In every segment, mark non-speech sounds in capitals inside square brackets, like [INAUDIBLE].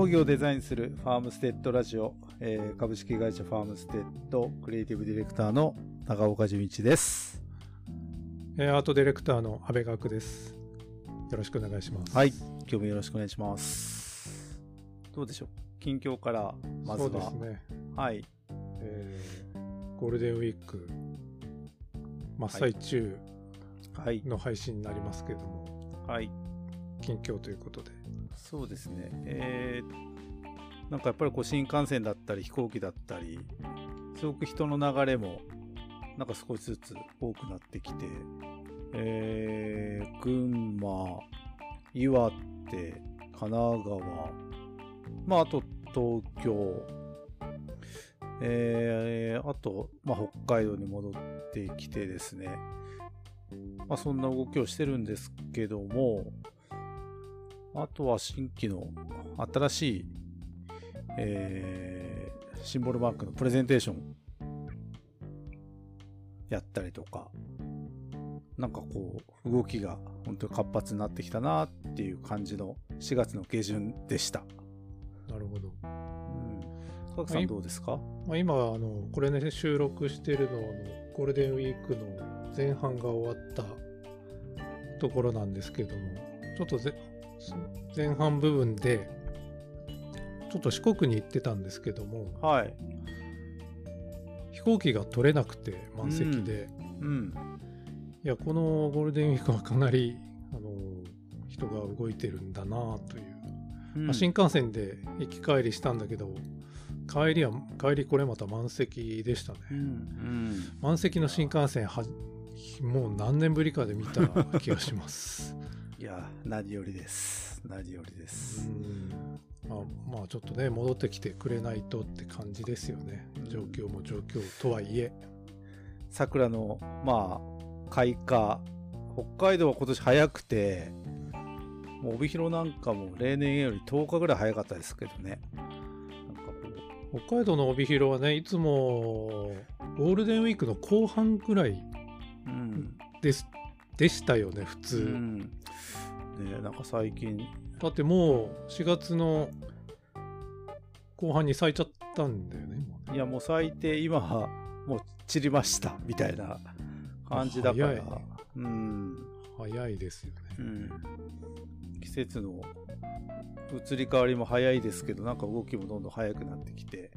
農業をデザインするファームステッドラジオ、えー株式会社ファームステッドクリエイティブディレクターの長岡純一です。えーアートディレクターの阿部学です。よろしくお願いします。はい。今日もよろしくお願いします。どうでしょう？近況から、まずそうでは。すね。はい。えーゴールデンウィーク真っ最中はい。の配信になりますけれども、はい。近況ということで。そうですね。えー、なんかやっぱりこう新幹線だったり飛行機だったり、すごく人の流れもなんか少しずつ多くなってきて、えー、群馬、岩手、神奈川、まああと東京、えー、あと、まあ、北海道に戻ってきてですね、まあ、そんな動きをしてるんですけども、あとは新規の新しい、えーシンボルマークのプレゼンテーションやったりとか、なんかこう、動きが本当に活発になってきたなっていう感じの4月の下旬でした。なるほど。うん。さはいんどうですか？まあ、今あの、これね、収録してるののゴールデンウィークの前半が終わったところなんですけども、ちょっとぜ前半部分で、ちょっと四国に行ってたんですけども、はい。飛行機が取れなくて満席で、うん。いやこのゴールデンウィークはかなりあの人が動いてるんだなという、うんまあ、新幹線で行き帰りしたんだけど帰りは帰りこれまた満席でしたね、うん。うん。満席の新幹線はもう何年ぶりかで見た気がします [LAUGHS] いや、何よりです。何よりでうす。んまあ、まあちょっとね戻ってきてくれないとって感じですよね状況も状況とはいえ桜の、まあ、開花。北海道は今年早くて、もう帯広なんかも例年より10日ぐらい早かったですけどね。北海道の帯広はねいつもゴールデンウィークの後半ぐらいううん。ですでしたよね普通、うん。ねなんか最近、だってもう4月の後半に咲いちゃったんだよねもうね。いやもう咲いて今はもう散りましたみたいな感じだから、うん、早いですよね。うん、季節の移り変わりも早いですけどなんか動きもどんどん早くなってきて。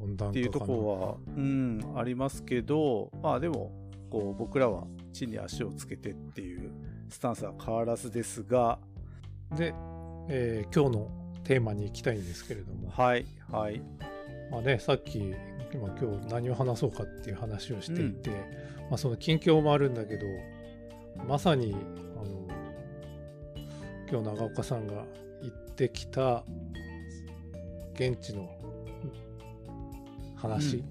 温暖っていうところは、うん、ありますけどまあでもこう僕らは地に足をつけてっていうスタンスは変わらずですが。で、えー今日のテーマに行きたいんですけれども、はいはい。まあね、さっき今今日何を話そうかっていう話をしていて、まあ、その近況もあるんだけどまさにあの今日長岡さんが行ってきた現地の話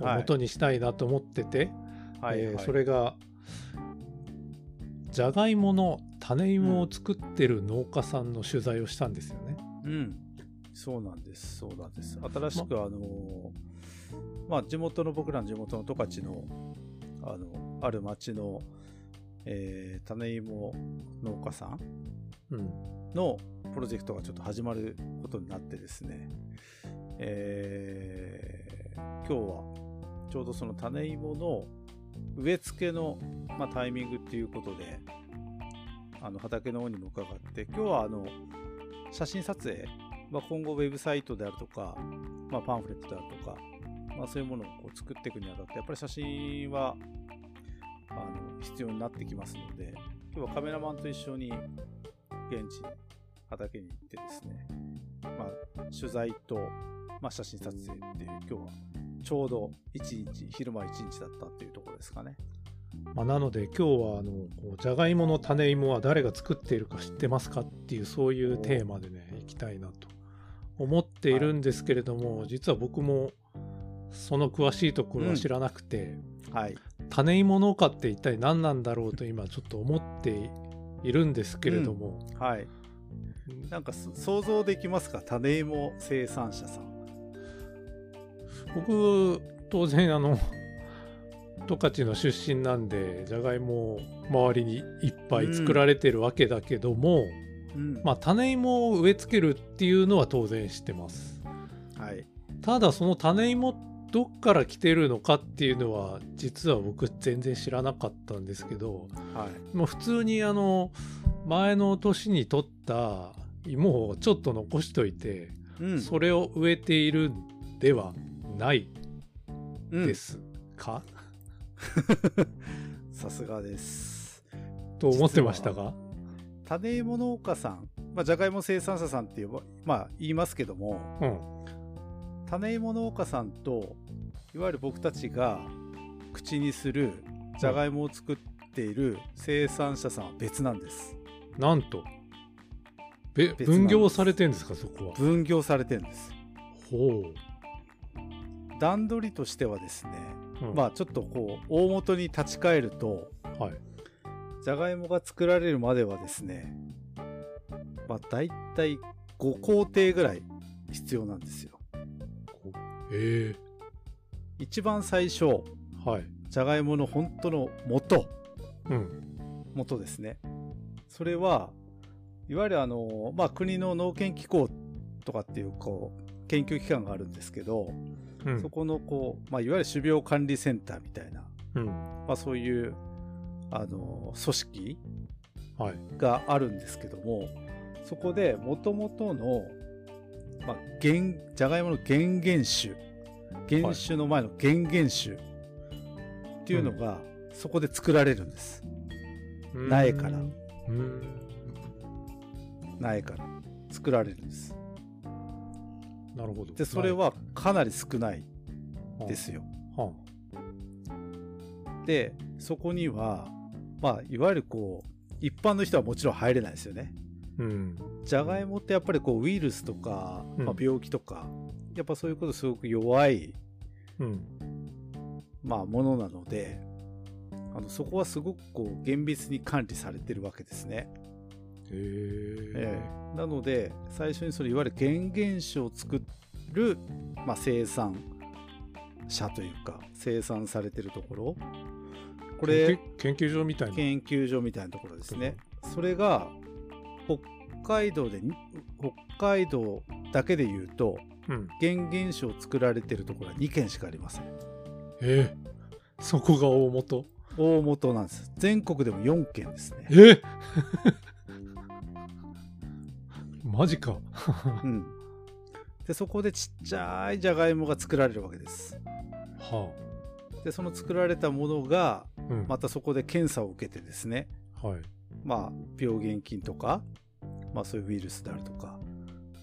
を元にしたいなと思ってて、はい、えそれがじゃがいもの種芋を作ってる農家さんの取材をしたんですよね。うん、そうなんです、そうなんです。新しく、あの、まあ、地元の、僕らの地元の十勝の、あの、ある町の、えー種芋農家さんうんのプロジェクトがちょっと始まることになってですね、えー今日はちょうどその種芋の植え付けの、まあ、タイミングっていうことで、あの畑の方にも伺って、今日はあの写真撮影、まあ、今後ウェブサイトであるとか、まあ、パンフレットであるとか、まあ、そういうものをこう作っていくにあたって、やっぱり写真はあの必要になってきますので、今日はカメラマンと一緒に現地に畑に行ってですね、まあ、取材と、まあ、写真撮影っていう今日はちょうど1日昼間1日だったっていうところですかね。まあ、なので今日はあのじゃがいもの種芋は誰が作っているか知ってますかっていうそういうテーマでねいきたいなと思っているんですけれども、実は僕もその詳しいところは知らなくて、はい。種芋農家って一体何なんだろうと今ちょっと思っているんですけれども、はい。なんかそ想像できますか？種芋生産者さん僕当然あの [LAUGHS] 十勝の出身なんでじゃがいもを周りにいっぱい作られてるわけだけども、うん。まあ種芋を植え付けるっていうのは当然知ってます。はい。ただその種芋どっから来てるのかっていうのは実は僕全然知らなかったんですけどはい。もう普通にあの前の年に取った芋をちょっと残しといて、うん。それを植えているんではないうんですか、さすがです。と思ってましたが。種芋農家さん、まあ、じゃがいも生産者さんっていう、まあ、言いますけども。うん。種芋農家さんといわゆる僕たちが口にするじゃがいもを作っている生産者さんは別なんです。なんなんです。分業されてんですかそこは？分業されてるんです。ほ段取りとしてはですね、う、うん。まあちょっとこう大元に立ち返るとはい。じゃがいもが作られるまではですねまあ大体5工程ぐらい必要なんですよ。え一番最初えはい。じゃがいもの本当の元。うん。元ですね。それはいわゆるあの、まあ、国の農研機構とかっていうこう研究機関があるんですけど、うん。そこのこう、まあ、いわゆる種苗管理センターみたいな、うん。まあ、そういうあの組織はい。があるんですけどもそこでもともとの、まあ、原じゃがいもの原原種原種の前の原原種っていうのが、そこで作られるんです。苗から。うん。苗から作られるんですなるほど。でそれはかなり少ない苗ですよ。はでそこにはまあいわゆるこう一般の人はもちろん入れないですよね。あうん。じゃがいもってやっぱりこうウイルスとか、うん。まあ、病気とかやっぱそういうことすごく弱い、うん。まあ、ものなのであのそこはすごくこう厳密に管理されてるわけですね、へえええ。なので最初にそれいわゆる原原種を作る、まあ、生産者というか生産されてるところ。これ研究所みたいな。研究所みたいなところですね。それが北海道でに北海道だけで言うとうん。原原種を作られてるところは2軒しかありません。えーそこが大元？大元なんです。全国でも4軒ですね。えマジか。うん。でそこでちっちゃいじゃがいもが作られるわけです。はでその作られたものがあうん。またそこで検査を受けてですね。はい。まあ病原菌とか、まあ、そういうウイルスであるとか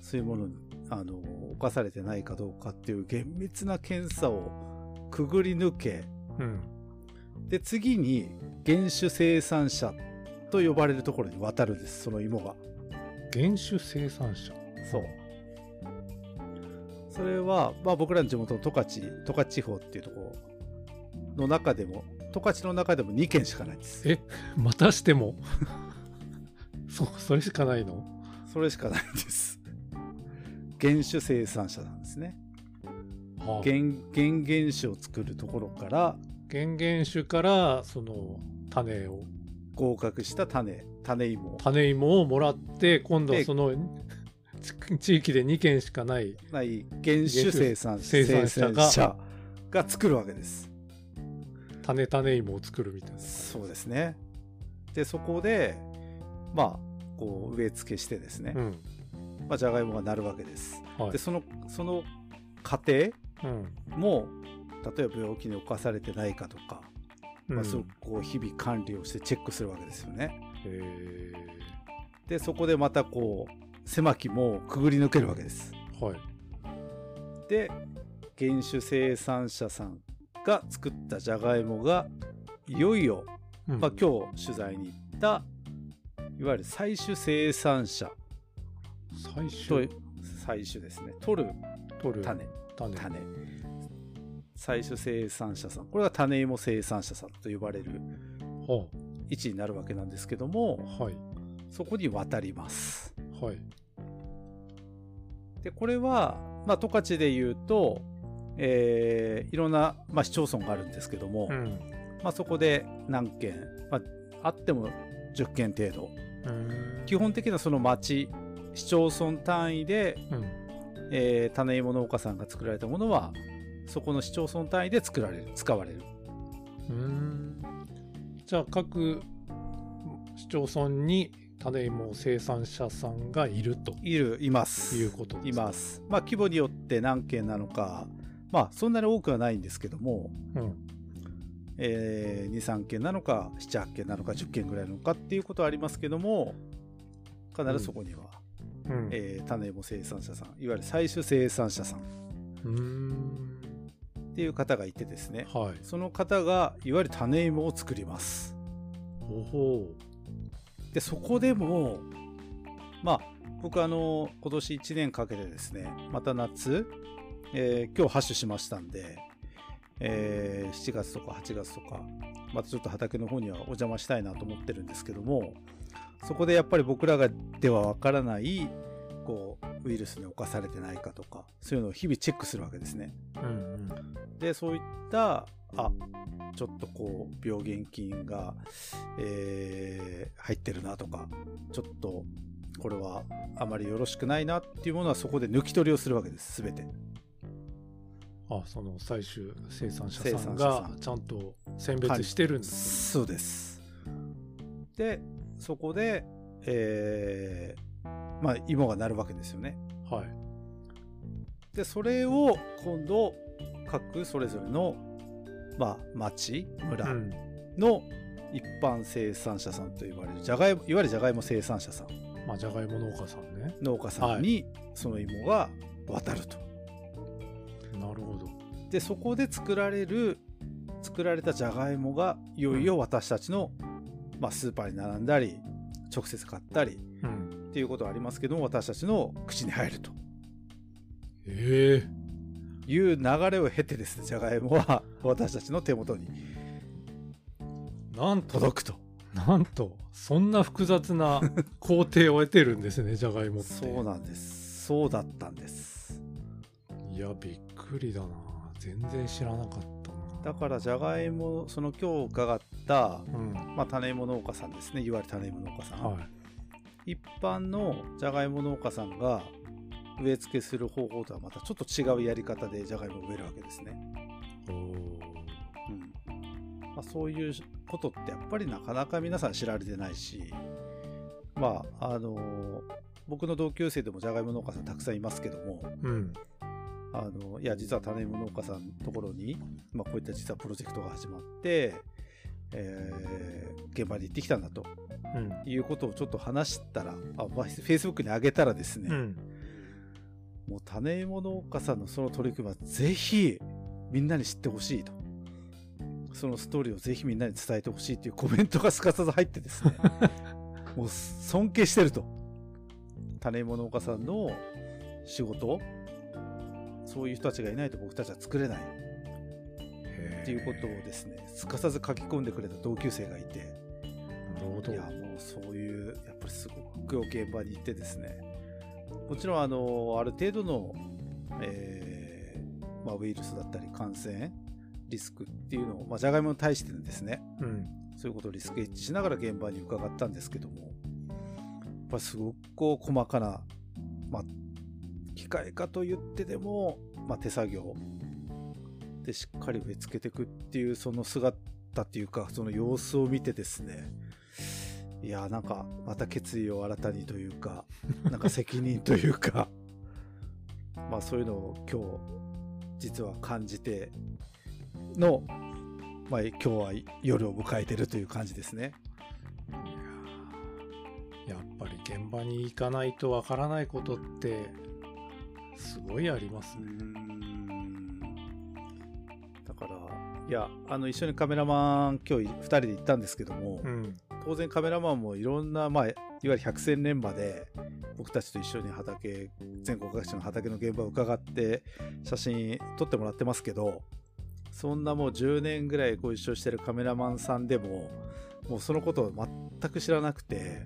そういうものにあの侵されてないかどうかっていう厳密な検査をくぐり抜けうん。で次に原種生産者と呼ばれるところに渡るんですその芋が原種生産者。そう。それは、まあ、僕らの地元の十勝十勝地方っていうところの中でも十勝の中でも2軒しかないんです。えまたしても？[LAUGHS] そそれしかないの？それしかないんです。原種生産者なんですね。はあ。原原原種を作るところから原原種からその種を。合格した種種芋種芋をもらって今度はでそのち [LAUGHS] 地域で2軒しかない。ない原種生産生産者が生産者が作るわけです。種種芋を作るみたいなそうですね。でそこでまあこう植え付けしてですね、うん。まあ、じゃがいもがなるわけです。はい。でそのその過程うん。も例えば病気に侵されてないかとか、うん。まあ、すごくこう日々管理をしてチェックするわけですよね。へでそこでまたこう狭き門をくぐり抜けるわけです。ーはい。で原種生産者さんが作ったじゃがいもがいよいよ、うん。まあ、今日取材に行ったいわゆる最終生産者。最と初最終ですね。取る取る。種。種。種。最終生産者さん。これが種芋生産者さんと呼ばれるは位置になるわけなんですけどもあはい。そこに渡ります。はい。でこれは、まあ、十勝でいうと、えーいろんな、まあ、市町村があるんですけども、うん。まあ、そこで何件、まあ、あっても10件程度。うん。基本的なその町市町村単位で、うん。えー種芋農家さんが作られたものはそこの市町村単位で作られる使われる。うんじゃあ各市町村に種芋生産者さんがいると。いるいます。いうことですいかます。まあ規模によって何件なのかまあそんなに多くはないんですけども、うん。えー、23件なのか78件なのか10件ぐらいなのかっていうことはありますけども必ずそこには、うん。えー種芋生産者さんいわゆる最終生産者さんっうんていう方がいてですねはい。その方がいわゆる種芋を作ります。おほでそこでもまあ僕あの今年1年かけてですねまた夏、えー今日ハッシュしましたんで、えー7月とか8月とかまたちょっと畑の方にはお邪魔したいなと思ってるんですけどもそこでやっぱり僕らがではわからないこうウイルスに侵されてないかとかそういうのを日々チェックするわけですね。ううん。でそういったあちょっとこう病原菌が、えー入ってるなとかちょっとこれはあまりよろしくないなっていうものはそこで抜き取りをするわけです全て。あその最終生産者生さん産者さんが。ちゃんと選別してるんですそうです。でそこでえーまあ芋がなるわけですよね。はい。でそれを今度各それぞれのまあ町村、うん。の一般生産者さんと言われるじゃがいもいわゆるじゃがいも生産者さん。まあじゃがいも農家さんね。農家さんにその芋が渡ると、なるほど。でそこで作られる作られたじゃがいもがいよいよ私たちの、まあ、スーパーに並んだり直接買ったりうんっていうことはありますけども私たちの口に入ると。ええ。いう流れを経てですねじゃがいもは私たちの手元に。なんと届くと。なんとそんな複雑な工程を得てるんですねじゃがいもって。そうなんです。そうだったんです。いやびっくりだな。全然知らなかったな。だからじゃがいもその今日伺った、うん。まあ、種芋農家さんですね。いわゆる種芋農家さん、はい一般のじゃがいも農家さんが植え付けする方法とはまたちょっと違うやり方でじゃがいもを植えるわけですね、うん。まあ、そういうことってやっぱりなかなか皆さん知られてないしまああの僕の同級生でもじゃがいも農家さんたくさんいますけどもうん。あのいや実は種芋農家さんのところに、まあ、こういった実はプロジェクトが始まって、えー現場に行ってきたんだと。うん。いうことをちょっと話したらあ、まあ、Facebook に上げたらですね、うん。もう種芋農家さんのその取り組みはぜひみんなに知ってほしいと。そのストーリーをぜひみんなに伝えてほしいというコメントがすかさず入ってですね。[LAUGHS] もう尊敬してると。種芋農家さんの仕事？そういう人たちがいないと僕たちは作れないっていうことをですねすかさず書き込んでくれた同級生がいて。なるほど。いやもうそういうやっぱりすごく現場に行ってですね。もちろんあのある程度の、えーまあ、ウイルスだったり感染リスクっていうのを、まあ、じゃがいもに対してですねうん。そういうことをリスクエッジしながら現場に伺ったんですけどもやっぱりすごくこう細かな、まあ、機械化と言ってでも、まあ、手作業でしっかり植え付けていくっていうその姿っていうかその様子を見てですねいやなんかまた決意を新たにというか [LAUGHS] なんか責任というかまあそういうのを今日実は感じての、まあ、今日は夜を迎えてるという感じですね。やっぱり現場に行かないとわからないことってすごいありますうね。いやあの一緒にカメラマン今日2人で行ったんですけども、うん。当然カメラマンもいろんな、まあ、いわゆる百戦錬磨で僕たちと一緒に畑全国各地の畑の現場を伺って写真撮ってもらってますけどそんなもう10年ぐらいご一緒してるカメラマンさんでももうそのことを全く知らなくて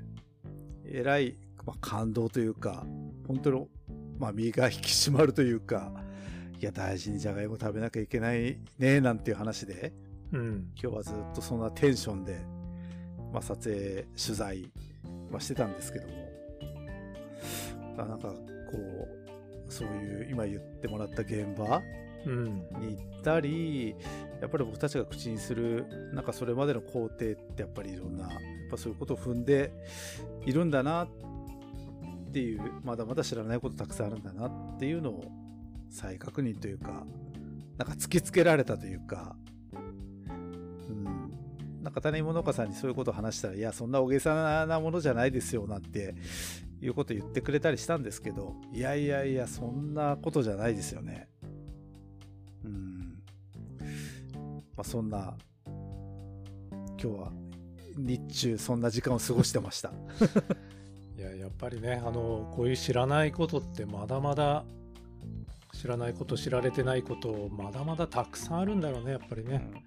えらい、まあ、感動というか本当の、まあ、身が引き締まるというかいや大事にじゃがいも食べなきゃいけないねなんていう話で。うん。今日はずっとそんなテンションで、まあ、撮影取材、はしてたんですけども、なんかこう、そういう今言ってもらった現場に行ったり、やっぱり僕たちが口にする、なんかそれまでの工程ってやっぱりいろんな、やっぱそういうことを踏んでいるんだなっていう、まだまだ知らないことたくさんあるんだなっていうのを再確認というか、なんか突きつけられたというか、うん、なんか種芋農家さんにそういうことを話したら、いや、そんな大げさなものじゃないですよ、なんていうこと言ってくれたりしたんですけど、いやいやいや、そんなことじゃないですよね。うん。まあ、そんな、今日は日中そんな時間を過ごしてました。[LAUGHS] いや、やっぱりね、あの、こういう知らないことってまだまだ知らないこと知られてないことまだまだたくさんあるんだろうねやっぱりね、うん、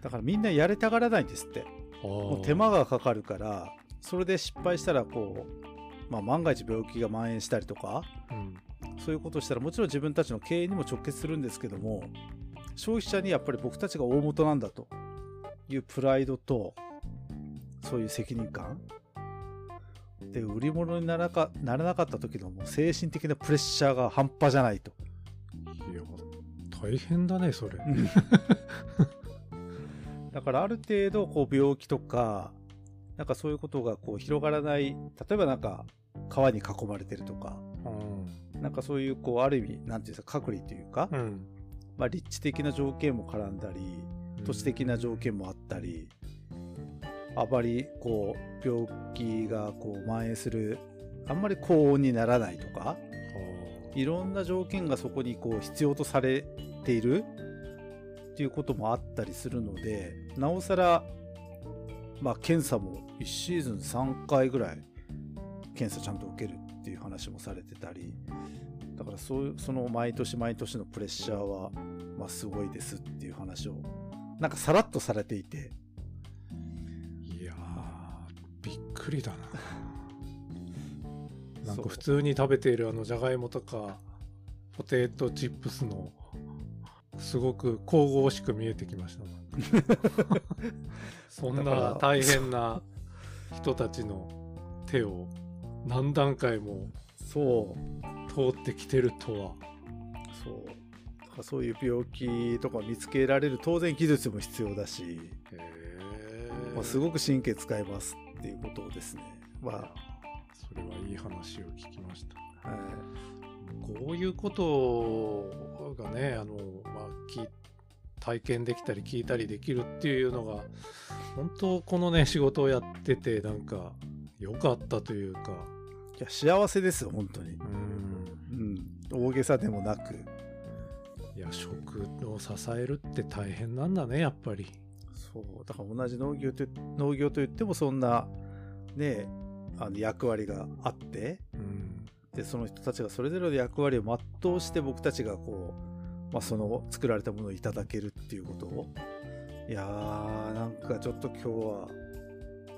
だからみんなやれたがらないんですって。もう手間がかかるからそれで失敗したらこう、まあ、万が一病気が蔓延したりとか、うん、そういうことをしたらもちろん自分たちの経営にも直結するんですけども消費者にやっぱり僕たちが大元なんだと。いうプライドとそういう責任感。で売り物にならかならなかった時のもう精神的なプレッシャーが半端じゃないと大変だねそれ。[LAUGHS] だからある程度こう病気とかなんかそういうことがこう広がらない例えばなんか川に囲まれてるとか、うん、なんかそういうこうある意味なんていうんですか隔離というか、うん、まあ、立地的な条件も絡んだり土地的な条件もあったり、うん、あまりこう病気がこう蔓延するあんまり高温にならないとかいろんな条件がそこにこう必要とされているっていうこともあったりするのでなおさら、まあ、検査も1シーズン3回ぐらい検査ちゃんと受けるっていう話もされてたりだからそうその毎年毎年のプレッシャーは、まあ、すごいですっていう話をなんかさらっとされていて。いやびっくりだな。なんか普通に食べているあのじゃがいもとかポテトチップスのすごく神々しく見えてきました。[LAUGHS] そんな大変な人たちの手を何段階もそう。通ってきてるとは。そう。そういう病気とか見つけられる当然技術も必要だし、まあ、すごく神経使いますっていうことですね。まあそれはいい話を聞きました。はい、こういうことがね、あの、まあ、体験できたり聞いたりできるっていうのが、本当このね、仕事をやってて、なんか、良かったというか。いや、幸せですよ、本当に。うん。うん。大げさでもなく。いや、食を支えるって大変なんだね、やっぱり。そう。だから同じ農業と、農業といってもそんな、ね、あの役割があって、うん、でその人たちがそれぞれの役割を全うして僕たちがこう、まあ、その作られたものをいただけるっていうことを。いやーなんかちょっと今日は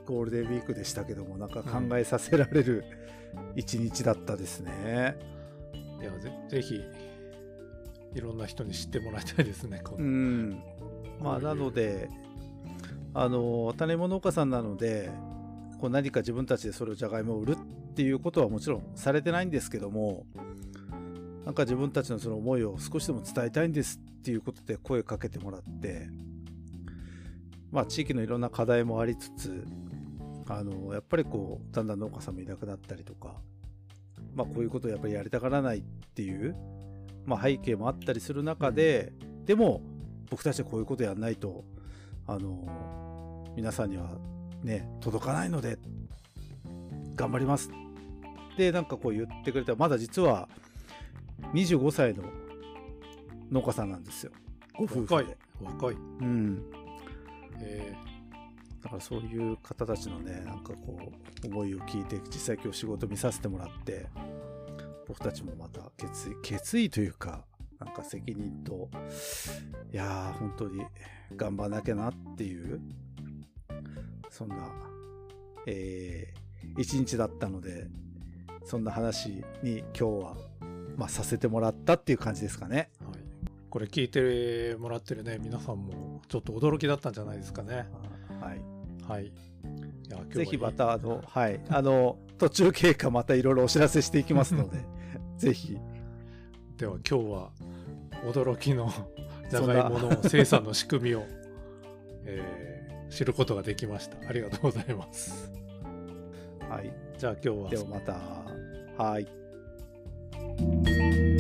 ゴールデンウィークでしたけどもなんか考えさせられる一日だったですね。いやぜぜひいろんな人に知ってもらいたいですね。うん、まあなのであの種物農家さんなのでこう何か自分たちでそれをじゃがいもを売るっていうことはもちろんされてないんですけどもなんか自分たちのその思いを少しでも伝えたいんですっていうことで声かけてもらってまあ地域のいろんな課題もありつつあのやっぱりこうだんだん農家さんもいなくなったりとかまあこういうことをやっぱりやりたがらないっていう、まあ、背景もあったりする中ででも僕たちはこういうことやんないとあの皆さんにはね、届かないので、頑張ります。で、なんかこう言ってくれたまだ実は25歳の農家さんなんですよ。ご夫婦で。若い。若い。うん。えー、だからそういう方たちのね、なんかこう、思いを聞いて、実際今日仕事見させてもらって、僕たちもまた決意、決意というか、なんか責任と、いやー、本当に頑張らなきゃなっていうそんな、えー、一日だったので、そんな話に今日は、まあ、させてもらったっていう感じですかね。はい、これ聞いてもらってるね、皆さんもちょっと驚きだったんじゃないですかね。はい。はい。いや、ぜひまた、あの、はい、あの、途中経過またいろいろお知らせしていきますので、[LAUGHS] ぜひ。では今日は驚きのじゃがいもの生産の仕組みを、えー知ることができました。ありがとうございます。はい。じゃあ今日はではまた。はい。